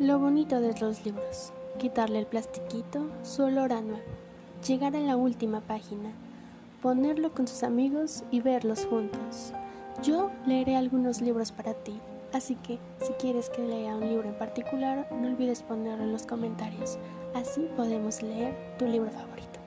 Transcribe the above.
Lo bonito de los libros, quitarle el plastiquito, su olor a nuevo, llegar a la última página, ponerlo con sus amigos y verlos juntos. Yo leeré algunos libros para ti, así que si quieres que lea un libro en particular, no olvides ponerlo en los comentarios, así podemos leer tu libro favorito.